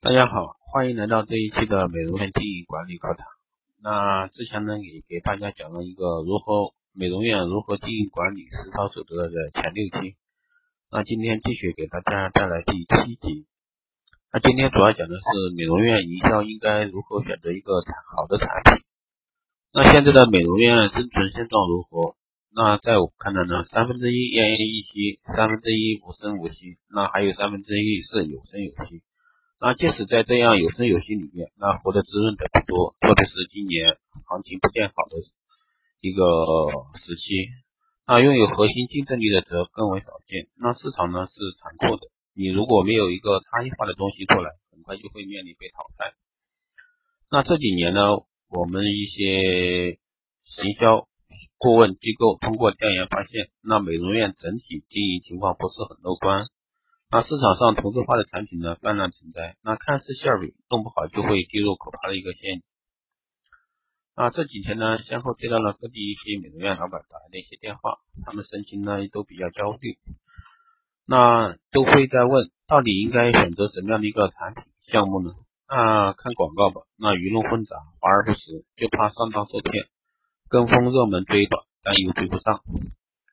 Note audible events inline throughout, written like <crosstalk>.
大家好，欢迎来到这一期的美容院经营管理课堂。那之前呢，也给大家讲了一个如何美容院如何经营管理实操守则的前六期。那今天继续给大家带来第七集。那今天主要讲的是美容院营销应该如何选择一个好的产品。那现在的美容院生存现状如何？那在我看来呢，三分之一奄奄一息，三分之一无声无息，那还有三分之一是有声有息。那即使在这样有声有息里面，那活得滋润的不多，特别是今年行情不见好的一个时期，那拥有核心竞争力的则更为少见。那市场呢是残酷的，你如果没有一个差异化的东西出来，很快就会面临被淘汰。那这几年呢，我们一些行销顾问机构通过调研发现，那美容院整体经营情况不是很乐观。那市场上同质化的产品呢泛滥成灾，那看似馅饼弄不好就会跌入可怕的一个陷阱。那这几天呢，先后接到了各地一些美容院老板打来的一些电话，他们神情呢都比较焦虑，那都会在问，到底应该选择什么样的一个产品项目呢？那看广告吧，那鱼龙混杂，华而不实，就怕上当受骗，跟风热门追吧，但又追不上。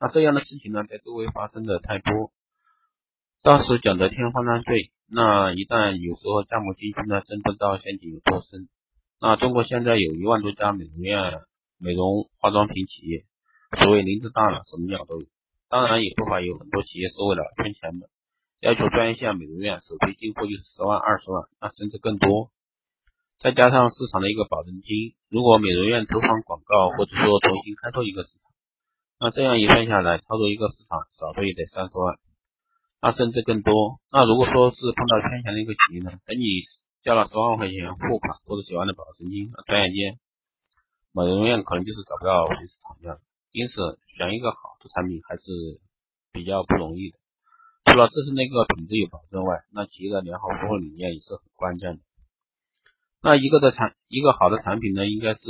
那这样的事情呢，在周围发生的太多。当时讲的天花乱坠，那一旦有时候项目进去呢，真不知道陷阱有多深。那中国现在有一万多家美容院、美容化妆品企业，所谓林子大了，什么鸟都有。当然也不乏有很多企业是为了圈钱的，要求专业线美容院首批进货就是十万、二十万，那甚至更多。再加上市场的一个保证金，如果美容院投放广告，或者说重新开拓一个市场，那这样一算下来，操作一个市场少说也得三十万。那甚至更多。那如果说是碰到圈钱的一个企业呢，等你交了十万块钱付款或者几万的保证金，转眼间美容院可能就是找不到随时厂家。因此，选一个好的产品还是比较不容易的。除了自身的一个品质有保证外，那企业的良好服务理念也是很关键的。那一个的产一个好的产品呢，应该是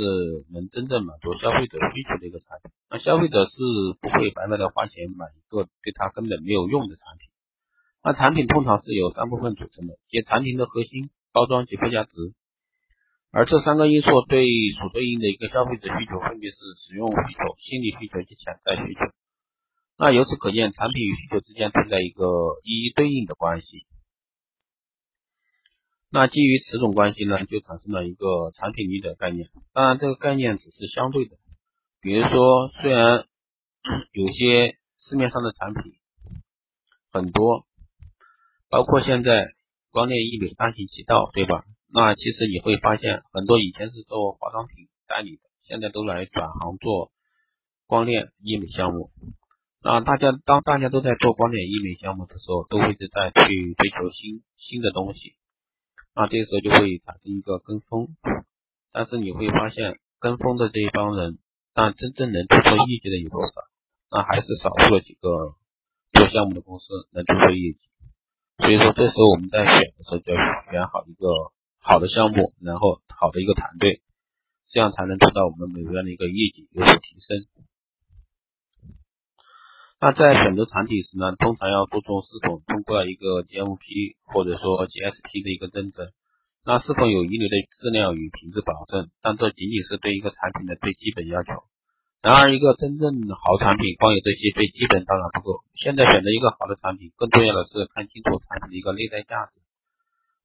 能真正满足消费者需求的一个产品。那消费者是不会白白的花钱买一个对他根本没有用的产品。那产品通常是由三部分组成的，即产品的核心、包装及附加值，而这三个因素对所对应的一个消费者需求分别是使用需求、心理需求及潜在需求。那由此可见，产品与需求之间存在一个一一对应的关系。那基于此种关系呢，就产生了一个产品力的概念。当然，这个概念只是相对的。比如说，虽然有些市面上的产品很多。包括现在光电医美大行其道，对吧？那其实你会发现，很多以前是做化妆品代理的，现在都来转行做光电医美项目。那大家当大家都在做光电医美项目的时候，都会是在去追求新新的东西。那这个时候就会产生一个跟风。但是你会发现，跟风的这一帮人，但真正能突出业绩的有多少？那还是少数了几个做项目的公司能突出业绩。所以说，这时候我们在选的时候，就要选好一个好的项目，然后好的一个团队，这样才能做到我们美容院的一个业绩有所提升。那在选择产品时呢，通常要注重是否通过一个 GMP 或者说 GSP 的一个认证，那是否有一流的质量与品质保证？但这仅仅是对一个产品的最基本要求。然而，一个真正好产品，光有这些最基本当然不够。现在选择一个好的产品，更重要的是看清楚产品的一个内在价值。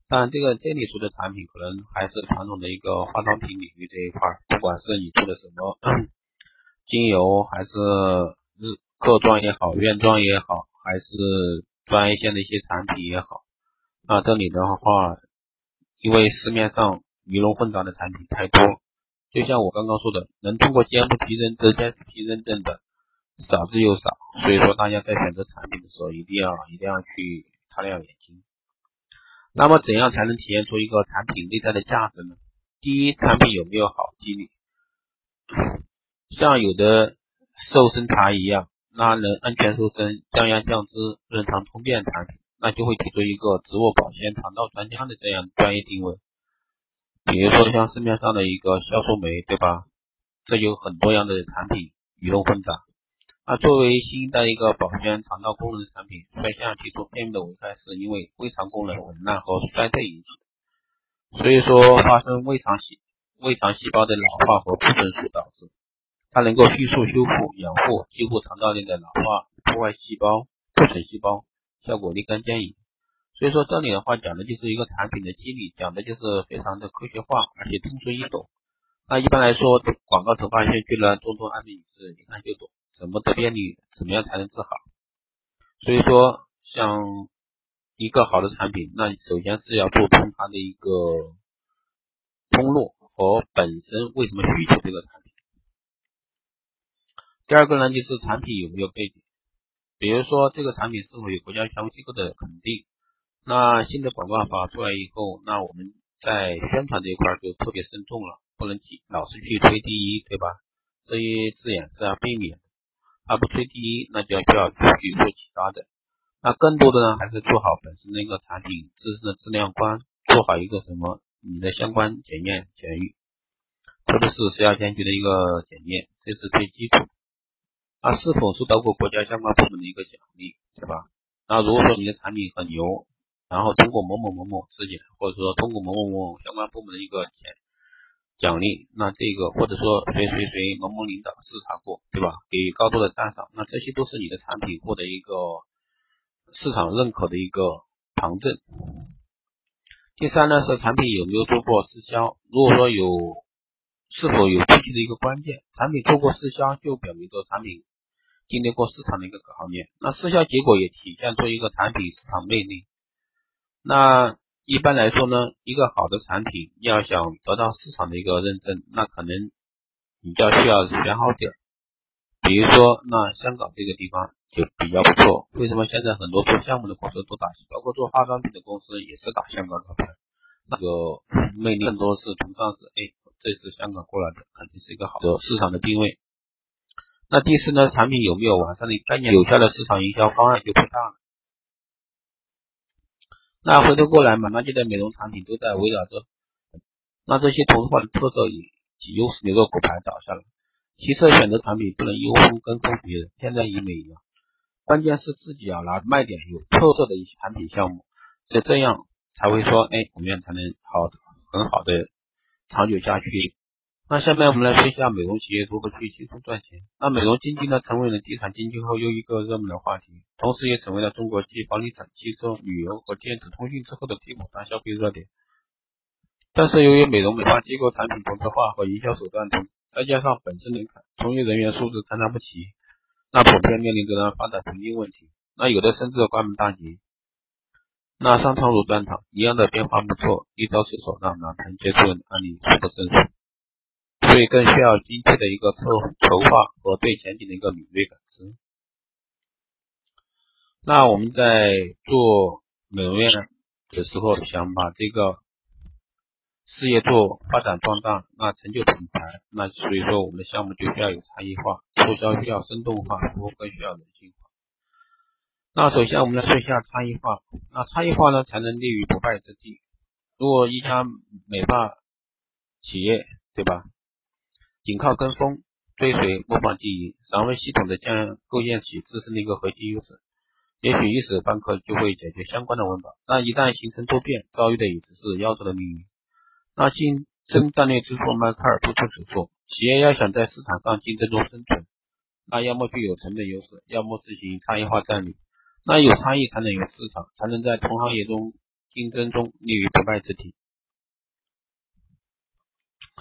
但这个这里说的产品，可能还是传统的一个化妆品领域这一块，不管是你做的什么 <coughs> 精油，还是客装也好，院装也好，还是专业线的一些产品也好，那这里的话，因为市面上鱼龙混杂的产品太多。就像我刚刚说的，能通过 GMP 认证、GSP 认证的少之又少，所以说大家在选择产品的时候，一定要一定要去擦亮眼睛。那么怎样才能体现出一个产品内在的价值呢？第一，产品有没有好机理？像有的瘦身茶一样，那能安全瘦身、降压降脂、润肠通便产品，那就会提出一个植物保鲜、肠道专家的这样专业定位。比如说像市面上的一个酵素酶，对吧？这有很多样的产品鱼龙混杂，那作为新一代一个保鲜肠道功能的产品，率先提出便秘的危害是因为胃肠功能紊乱和衰退引起的，所以说发生胃肠细胃肠细胞的老化和不成熟导致。它能够迅速修复、养护几乎肠道内的老化破坏细胞、破损细胞，效果立竿见影。所以说这里的话讲的就是一个产品的机理，讲的就是非常的科学化，而且通俗易懂。那一般来说，广告投放先去了众多案例是一看就懂。怎么得便利？怎么样才能治好？所以说，像一个好的产品，那首先是要做通它的一个通路和本身为什么需求这个。第二个呢，就是产品有没有背景，比如说这个产品是否有国家相关机构的肯定。那新的广告法出来以后，那我们在宣传这一块就特别慎重了，不能去老是去推第一，对吧？这些字眼是要避免的。他不吹第一，那就要需要去做其他的。那更多的呢，还是做好本身的一个产品自身的质量关，做好一个什么你的相关检验检疫，特别是食药监局的一个检验，这是最基础。那是否受到过国家相关部门的一个奖励，对吧？那如果说你的产品很牛，然后通过某某某某事件，或者说通过某某某相关部门的一个奖。奖励，那这个或者说谁谁谁某某领导视察过，对吧？给予高度的赞赏，那这些都是你的产品获得一个市场认可的一个旁证。第三呢是产品有没有做过试销，如果说有，是否有具体的一个关键，产品做过试销就表明着产品经历过市场的一个考验，那试销结果也体现出一个产品市场魅力。那。一般来说呢，一个好的产品要想得到市场的一个认证，那可能你就需要选好点儿。比如说，那香港这个地方就比较不错。为什么现在很多做项目的公司都打，包括做化妆品的公司也是打香港招牌？那个魅力更多是崇尚是，哎，这次香港过来的，肯定是一个好的市场的定位。那第四呢，产品有没有完善的概念、有效的市场营销方案就不大了。那回头过来，满大街的美容产品都在围绕着那这些同质化的特色以及优势留个骨牌倒下了。其次，选择产品不能优风跟风别人，天然医美一样，关键是自己要拿卖点有特色的一些产品项目，所以这样才会说，哎，我们才能好很好的长久下去。那下面我们来说一下美容企业如何去轻松赚钱。那美容经济呢，成为了地产经济后又一个热门的话题，同时也成为了中国继房地产、汽车、旅游和电子通讯之后的第五大消费热点。但是由于美容美发机构产品同质化和营销手段同，再加上本身门槛、从业人员素质参差不齐，那普遍面临着呢发展瓶颈问题。那有的甚至关门大吉。那商场如断堂，一样的变化不错，一招水手让哪盘接触的案例数不胜数。所以更需要精确的一个策筹划和对前景的一个敏锐感知。那我们在做美容院的时候，想把这个事业做发展壮大，那成就品牌，那所以说我们的项目就需要有差异化，促销需要生动化，服务更需要人性化。那首先我们来说一下差异化，那差异化呢才能立于不败之地。如果一家美发企业，对吧？仅靠跟风、追随、模仿经营，尚未系统的建构建起自身的一个核心优势，也许一时半刻就会解决相关的温饱，但一旦形成突变，遭遇的也只是夭折的命运。那竞争战略之父迈克尔不出所措，企业要想在市场上竞争中生存，那要么具有成本优势，要么实行差异化战略。那有差异才能有市场，才能在同行业中竞争中立于不败之地。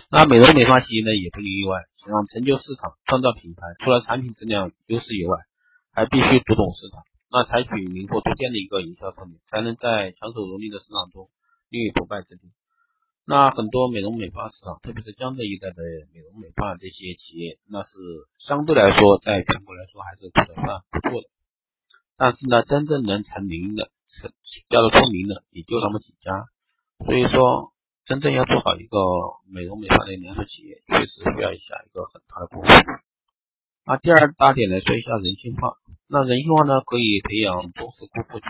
那美容美发企业呢，也不例外。想要成就市场、创造品牌，除了产品质量优势以外，还必须读懂市场。那采取灵活多变的一个营销策略，才能在强手如泥的市场中立于不败之地。那很多美容美发市场，特别是江浙一带的美容美发这些企业，那是相对来说，在全国来说还是做的算不错的。但是呢，真正能成名的、成叫做出名的，也就那么几家。所以说。真正要做好一个美容美发的连锁企业，确实需要一下一个很大的功夫。那第二大点来说一下人性化。那人性化呢，可以培养忠实顾客群。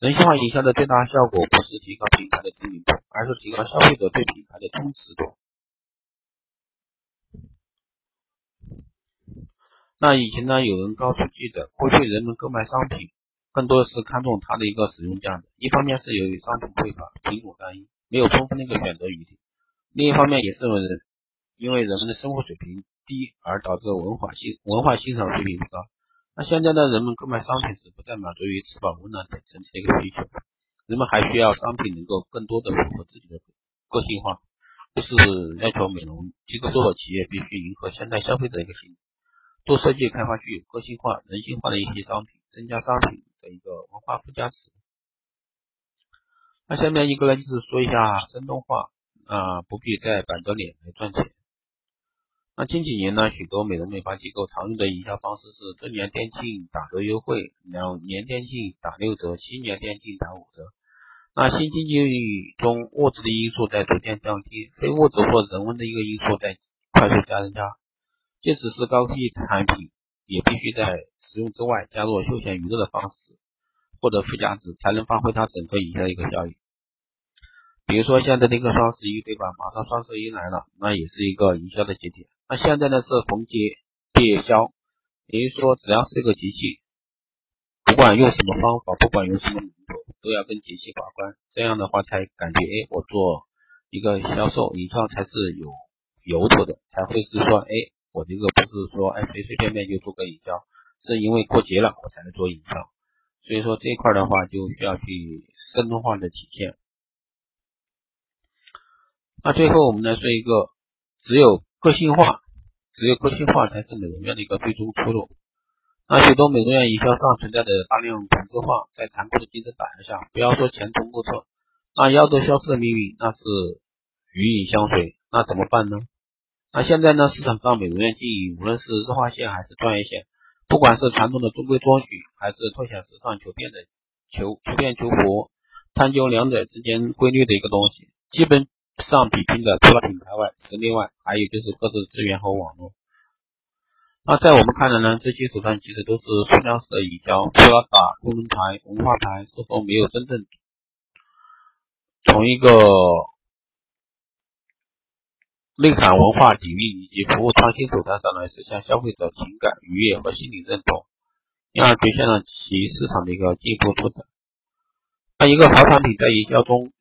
人性化营销的最大效果不是提高品牌的知名度，而是提高消费者对品牌的忠实度。那以前呢，有人告诉记者，过去人们购买商品更多的是看重它的一个使用价值，一方面是由于商品匮乏、品种单一，没有充分的一个选择余地；另一方面也是人因为人们的生活水平低而导致文化欣文化欣赏水平不高。那现在呢，人们购买商品时不再满足于吃饱温暖等层次的一个需求，人们还需要商品能够更多的符合自己的个性化。就是要求美容机构或企业必须迎合现代消费者一个心理，多设计开发具有个性化、人性化的一些商品，增加商品的一个文化附加值。那下面一个呢，就是说一下生动化啊，不必再板着脸来赚钱。那近几年呢，许多美容美发机构常用的营销方式是周年店庆打折优惠，两年店庆打六折，新年店庆打五折。那新经济中物质的因素在逐渐降低，非物质或人文的一个因素在快速加增加。即使是高科技产品，也必须在使用之外加入休闲娱乐的方式，获得附加值，才能发挥它整个营销的一个效益。比如说现在的一个双十一，对吧？马上双十一来了，那也是一个营销的节点。那现在呢是逢节必销，也就是说只要是这个节气，不管用什么方法，不管用什么。都要跟节气把关，这样的话才感觉哎，我做一个销售营销才是有由头的，才会是说哎，我这个不是说哎随随便便就做个营销，是因为过节了我才能做营销，所以说这一块的话就需要去生动化的体现。那最后我们来说一个，只有个性化，只有个性化才是美容院的一个最终出路。那许多美容院营销上存在的大量同质化，在残酷的竞争打压下，不要说前途莫测，那要做消失的命运那是鱼影相随，那怎么办呢？那现在呢，市场上美容院经营，无论是日化线还是专业线，不管是传统的中规中矩，还是凸显时尚求变的求求变求活，探究两者之间规律的一个东西，基本上比拼的除了品牌外，实力外，还有就是各自资源和网络。那在我们看来呢，这些手段其实都是塑料式的营销，除了打功能牌、文化牌，似乎没有真正从一个内涵文化底蕴以及服务创新手段上来实现消费者情感愉悦和心理认同，因而实现了其市场的一个进一步拓展。那一个好产品在营销中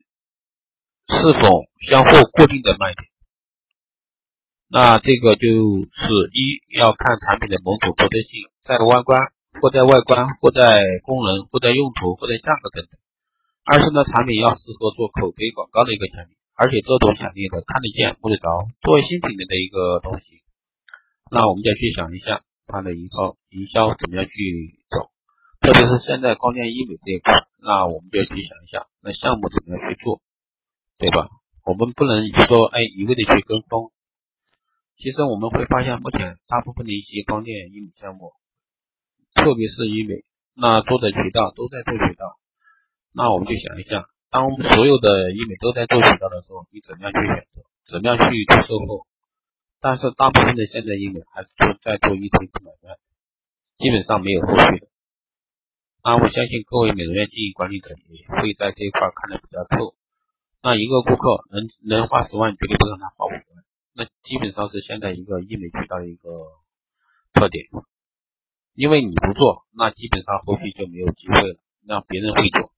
是否相互固定的卖点？那这个就是一要看产品的某种独特性，在外观或在外观或在功能或在用途或在价格等等。二是呢，产品要适合做口碑广告的一个产品，而且这种潜力的看得见摸得着，作为新品类的一个东西，那我们就要去想一下它的营销营销怎么样去走，特别是现在光电医美这一块，那我们就要去想一下，那项目怎么样去做，对吧？我们不能说哎一味的去跟风。其实我们会发现，目前大部分的一些光电医美项目，特别是医美，那做的渠道都在做渠道。那我们就想一下，当所有的医美都在做渠道的时候，你怎么样去选择？怎么样去做售后？但是大部分的现在医美还是做在做一推一买卖，基本上没有后续的。那我相信各位美容院经营管理者也会在这一块看得比较透。那一个顾客能能花十万，绝对不让他花五万。那基本上是现在一个医美渠道的一个特点，因为你不做，那基本上后续就没有机会了，让别人会做。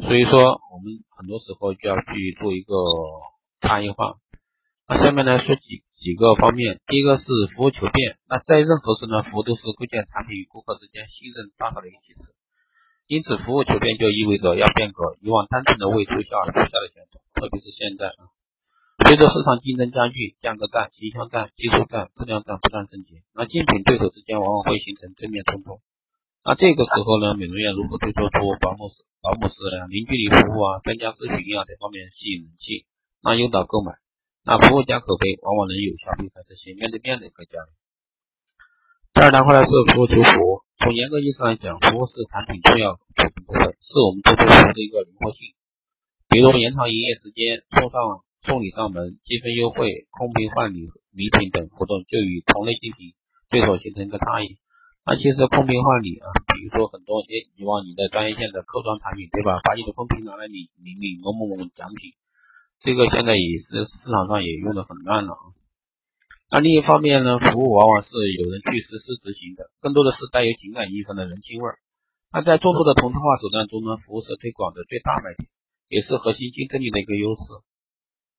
所以说，我们很多时候就要去做一个差异化。那下面来说几几个方面，第一个是服务求变。那在任何时呢，服务都是构建产品与顾客之间信任大好的一个基石。因此，服务求变就意味着要变革以往单纯的为促销而促销的传统，特别是现在啊。随着市场竞争加剧，价格战、营销战、技术战、质量战不断升级，那竞品对手之间往往会形成正面冲突。那这个时候呢，美容院如何去做出保姆式、保姆式的、零距离服务啊、专家咨询啊等方面吸引人气，那诱导购买，那服务加口碑，往往能有效避开这些面对面的一个交流。第二大块呢是服务求服，从严格意义上来讲，服务是产品重要组成部分，是我们做出服务的一个灵活性。比如延长营业时间，送上。送礼上门、积分优惠、空瓶换礼礼品等活动，就与同类竞品对手形成一个差异。那其实空瓶换礼啊，比如说很多诶，以往你的专业线的客装产品，对吧？把你的空瓶拿来领领领某某某奖品，这个现在也是市场上也用的很乱了啊。那另一方面呢，服务往往是有人去实施执行的，更多的是带有情感意义上的人情味儿。那在众多的同质化手段中呢，服务是推广的最大卖点，也是核心竞争力的一个优势。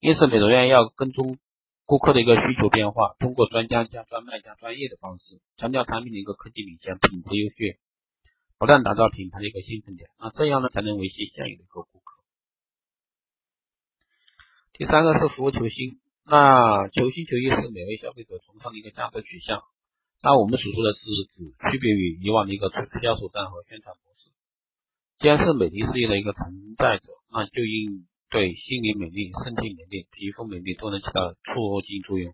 因此，美容院要跟踪顾客的一个需求变化，通过专家加专卖加专业的方式，强调产品的一个科技领先、品质优秀，不断打造品牌的一个兴奋点。那这样呢，才能维系现有的一个顾客。第三个是服务求新，那求新求异是每位消费者崇尚的一个价值取向。那我们所说的是指区别于以往的一个促销手段和宣传模式。既然是美的事业的一个承载者，那就应对心灵美丽、身体美丽、皮肤美丽都能起到促进作用。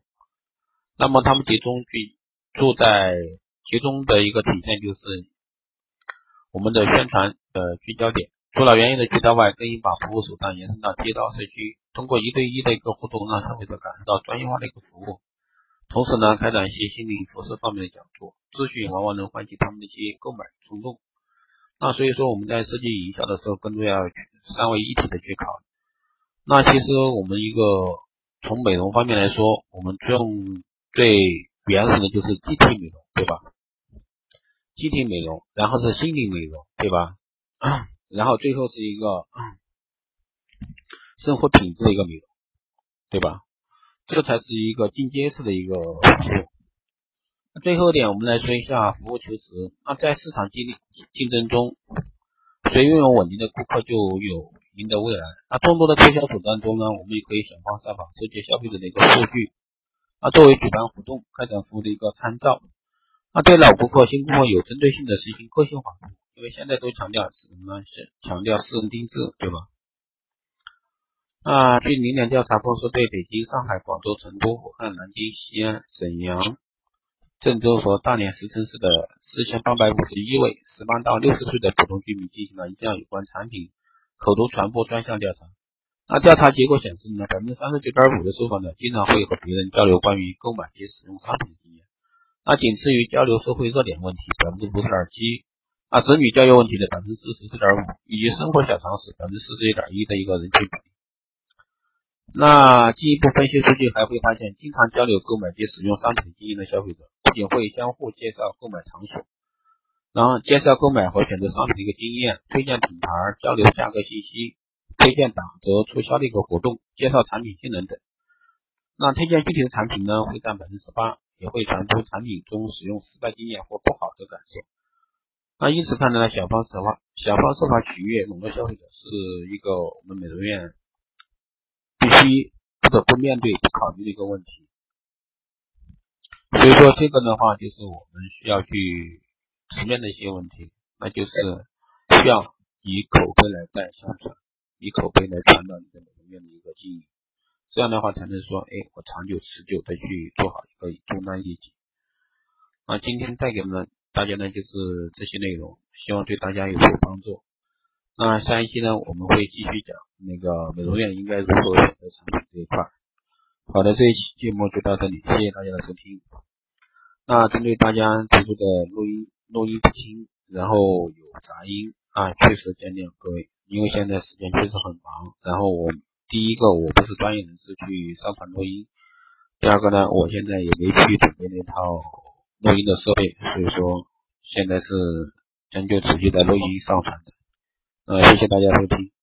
那么他们集中聚住在集中的一个体现就是我们的宣传的聚焦点，除了原有的渠道外，更应把服务手段延伸到街道、社区，通过一对一的一个互动，让消费者感受到专业化的一个服务。同时呢，开展一些心理辐射方面的讲座、咨询，往往能唤起他们的一些购买冲动。那所以说，我们在设计营销的时候，更多要三位一体的去考虑。那其实我们一个从美容方面来说，我们用最原始的就是机体美容，对吧？机体美容，然后是心理美容，对吧？然后最后是一个生活品质的一个美容，对吧？这才是一个进阶式的一个服务。最后一点，我们来说一下服务求职。那在市场竞竞争中，谁拥有稳定的顾客，就有赢得未来。那众多的推销手段中呢，我们也可以想方设法收集消费者的一个数据，啊，作为举办活动、开展服务的一个参照。那对老顾客、新顾客有针对性的实行个性化服务，因为现在都强调什么呢？是强调私人定制，对吧？啊，据零点调查公司对北京、上海、广州、成都、武汉、南京、西安、沈阳、郑州和大连十城市的四千八百五十一位十八到六十岁的普通居民进行了一项有关产品口头传播专项调查。那调查结果显示呢，百分之三十九点五的受访者经常会和别人交流关于购买及使用商品的经验，那仅次于交流社会热点问题百分之五十点七，啊，子女教育问题的百分之四十四点五，以及生活小常识百分之四十一点一的一个人群比例。那进一步分析数据，还会发现，经常交流购买及使用商品经验的消费者，不仅会相互介绍购买场所，然后介绍购买和选择商品的一个经验，<laughs> 推荐品牌，交流价格信息，推荐打折促销的一个活动，介绍产品性能等。那推荐具体的产品呢，会占百分之十八，也会传出产品中使用失败经验或不好的感受。那因此看来呢，小方设法小方设法取悦笼络消费者，是一个我们美容院。必须不得不面对、考虑的一个问题，所以说这个的话，就是我们需要去直面的一些问题，那就是需要以口碑来带相传，以口碑来传导你的美容院的一个经营，这样的话才能说，哎，我长久持久的去做好一个终端业绩。那今天带给们大家呢，就是这些内容，希望对大家有所帮助。那下一期呢，我们会继续讲那个美容院应该如何选择产品这一块。好的，这一期节目就到这里，谢谢大家的收听。那针对大家提出的录音录音不清，然后有杂音啊，确实见谅各位，因为现在时间确实很忙。然后我第一个我不是专业人士去上传录音，第二个呢，我现在也没去准备那套录音的设备，所以说现在是将就持续的录音上传的。呃，谢谢大家收听。